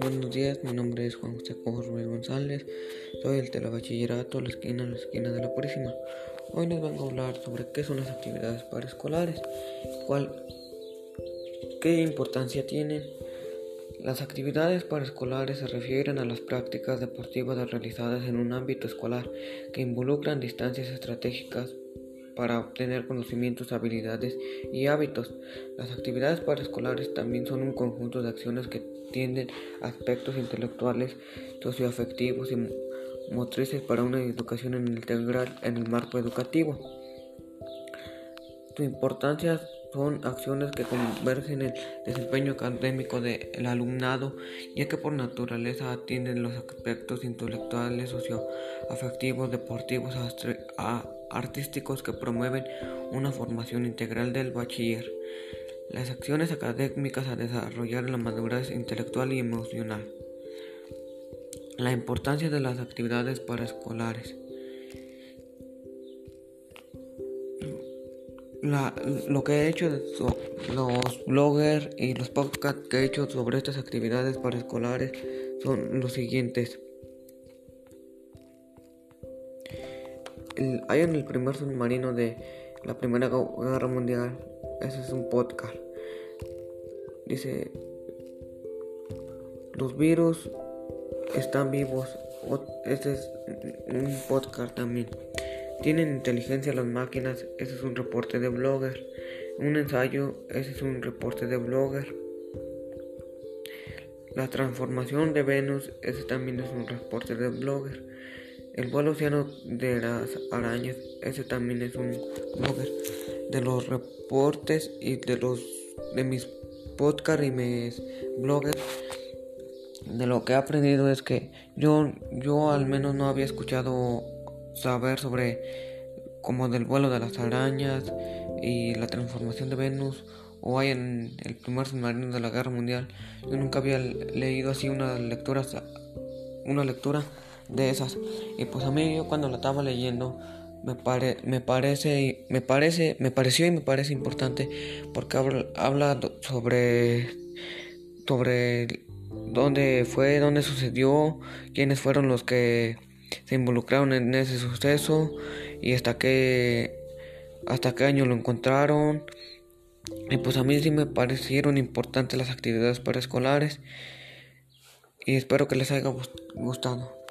Buenos días, mi nombre es Juan José Ruiz González, soy el telebachillerato La Esquina, La Esquina de la Purísima. Hoy les vengo a hablar sobre qué son las actividades paraescolares, cuál, qué importancia tienen. Las actividades paraescolares se refieren a las prácticas deportivas realizadas en un ámbito escolar que involucran distancias estratégicas para obtener conocimientos, habilidades y hábitos. Las actividades paraescolares también son un conjunto de acciones que tienden aspectos intelectuales, socioafectivos y motrices para una educación integral en el marco educativo. Su importancia son acciones que convergen el desempeño académico del alumnado, ya que por naturaleza atienden los aspectos intelectuales, socioafectivos, deportivos, artísticos que promueven una formación integral del bachiller. Las acciones académicas a desarrollar la madurez intelectual y emocional. La importancia de las actividades paraescolares. Lo que he hecho, los bloggers y los podcasts que he hecho sobre estas actividades paraescolares son los siguientes. hay en el primer submarino de la Primera Guerra Mundial. Ese es un podcast. Dice, los virus están vivos. Este es un podcast también. Tienen inteligencia las máquinas. Ese es un reporte de blogger. Un ensayo. Ese es un reporte de blogger. La transformación de Venus. Ese también es un reporte de blogger. El vuelo océano de las arañas, ese también es un blogger. De los reportes y de los de mis podcasts y mis bloggers, de lo que he aprendido es que yo, yo al menos no había escuchado saber sobre como del vuelo de las arañas y la transformación de Venus o hay en el primer submarino de la guerra mundial. Yo nunca había leído así una lectura una lectura de esas. Y pues a mí yo cuando la estaba leyendo me, pare, me parece me parece me pareció y me parece importante porque habla, habla sobre sobre dónde fue, dónde sucedió, quiénes fueron los que se involucraron en ese suceso y hasta qué hasta qué año lo encontraron. Y pues a mí sí me parecieron importantes las actividades paraescolares y espero que les haya gustado.